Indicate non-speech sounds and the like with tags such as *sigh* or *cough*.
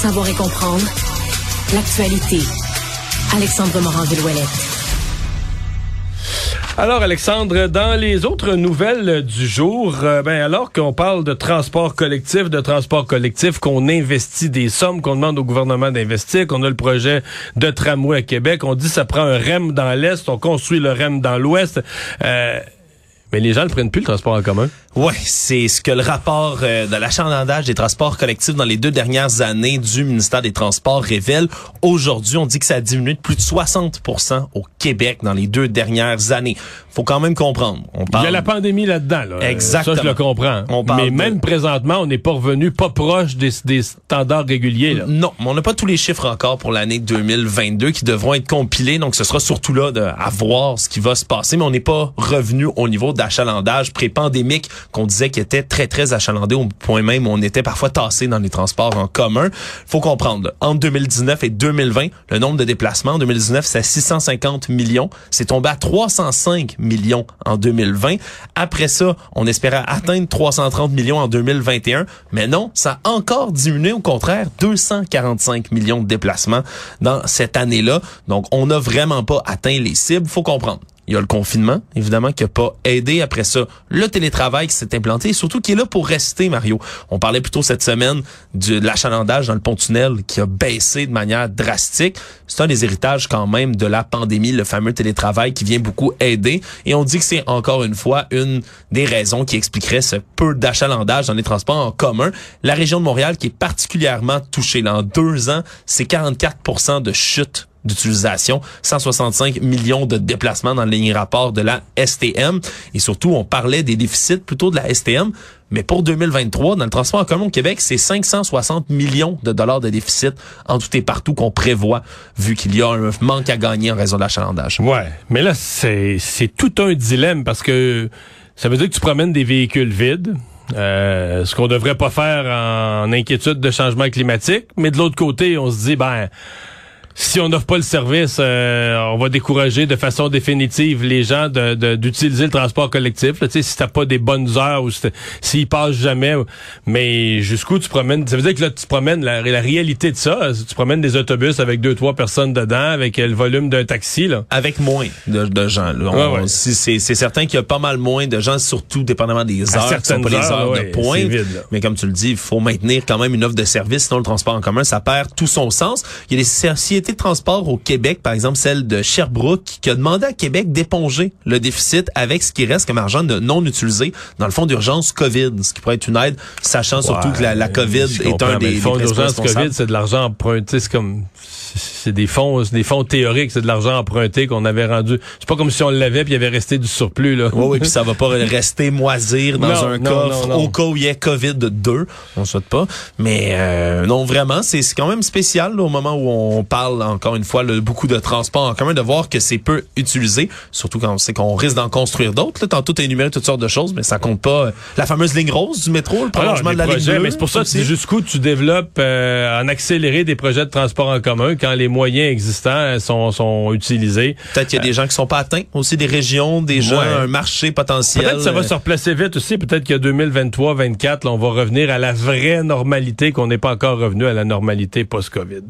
savoir et comprendre l'actualité. Alexandre Morand-Villouellette. Alors Alexandre, dans les autres nouvelles du jour, euh, ben alors qu'on parle de transport collectif, de transport collectif, qu'on investit des sommes, qu'on demande au gouvernement d'investir, qu'on a le projet de tramway à Québec, on dit ça prend un REM dans l'est, on construit le REM dans l'ouest. Euh, mais les gens ne prennent plus le transport en commun. Ouais, c'est ce que le rapport euh, de l'achalandage des transports collectifs dans les deux dernières années du ministère des Transports révèle. Aujourd'hui, on dit que ça a diminué de plus de 60% au Québec dans les deux dernières années. Faut quand même comprendre. On parle... Il y a la pandémie là-dedans. Là. Exactement. Ça, je le comprends. On mais même présentement, on n'est pas revenu pas proche des, des standards réguliers. Là. Non, mais on n'a pas tous les chiffres encore pour l'année 2022 qui devront être compilés. Donc, ce sera surtout là de, à voir ce qui va se passer. Mais on n'est pas revenu au niveau d'achalandage pré-pandémique qu'on disait qu'il était très, très achalandé au point même où on était parfois tassé dans les transports en commun. faut comprendre, entre 2019 et 2020, le nombre de déplacements en 2019, c'est 650 millions. C'est tombé à 305 millions en 2020. Après ça, on espérait atteindre 330 millions en 2021. Mais non, ça a encore diminué. Au contraire, 245 millions de déplacements dans cette année-là. Donc, on n'a vraiment pas atteint les cibles. faut comprendre. Il y a le confinement, évidemment, qui n'a pas aidé. Après ça, le télétravail qui s'est implanté et surtout qui est là pour rester, Mario. On parlait plutôt cette semaine de l'achalandage dans le pont-tunnel qui a baissé de manière drastique. C'est un des héritages quand même de la pandémie, le fameux télétravail qui vient beaucoup aider. Et on dit que c'est encore une fois une des raisons qui expliquerait ce peu d'achalandage dans les transports en commun. La région de Montréal qui est particulièrement touchée. Dans deux ans, c'est 44% de chute d'utilisation, 165 millions de déplacements dans le ligne rapport de la STM. Et surtout, on parlait des déficits plutôt de la STM. Mais pour 2023, dans le transport en commun au Québec, c'est 560 millions de dollars de déficit en tout et partout qu'on prévoit, vu qu'il y a un manque à gagner en raison de l'achalandage. Ouais, mais là, c'est tout un dilemme parce que ça veut dire que tu promènes des véhicules vides. Euh, ce qu'on devrait pas faire en inquiétude de changement climatique, mais de l'autre côté, on se dit ben si on n'offre pas le service, euh, on va décourager de façon définitive les gens d'utiliser le transport collectif. Là, si t'as pas des bonnes heures ou s'ils passent jamais. Mais jusqu'où tu promènes Ça veut dire que là tu promènes la, réalité de ça. Tu promènes des autobus avec deux trois personnes dedans, avec le volume d'un taxi là. Avec moins de, gens. C'est certain qu'il y a pas mal moins de gens, surtout dépendamment des heures, qui sont pas les heures de pointe. mais comme tu le dis, il faut maintenir quand même une offre de service. Sinon le transport en commun ça perd tout son sens. Il y a des sociétés de transport au Québec, par exemple celle de Sherbrooke, qui a demandé à Québec d'éponger le déficit avec ce qui reste comme argent de non utilisé dans le fonds d'urgence COVID, ce qui pourrait être une aide, sachant surtout que la, COVID est un des, le fonds d'urgence COVID, c'est de l'argent emprunté, c'est comme c'est des fonds, des fonds théoriques, c'est de l'argent emprunté qu'on avait rendu. C'est pas comme si on l'avait puis il avait resté du surplus là. Oui, oui, puis ça va pas *laughs* rester moisir dans un coffre au cas où il y a Covid 2. On souhaite pas, mais euh, non vraiment, c'est quand même spécial au moment où on parle encore une fois beaucoup de transports en commun de voir que c'est peu utilisé, surtout quand on sait qu'on risque d'en construire d'autres. Tantôt t'as énuméré toutes sortes de choses, mais ça compte pas euh, la fameuse ligne rose du métro, le prolongement de la ligne bleue. Mais c'est pour ça que jusqu'où tu développes euh, en accéléré des projets de transport en commun quand les moyens existants sont, sont utilisés. Peut-être qu'il y a des gens qui sont pas atteints, aussi des régions, des gens, un marché potentiel. Peut-être que ça va se replacer vite aussi. Peut-être que 2023, 2024, on va revenir à la vraie normalité, qu'on n'est pas encore revenu à la normalité post-Covid.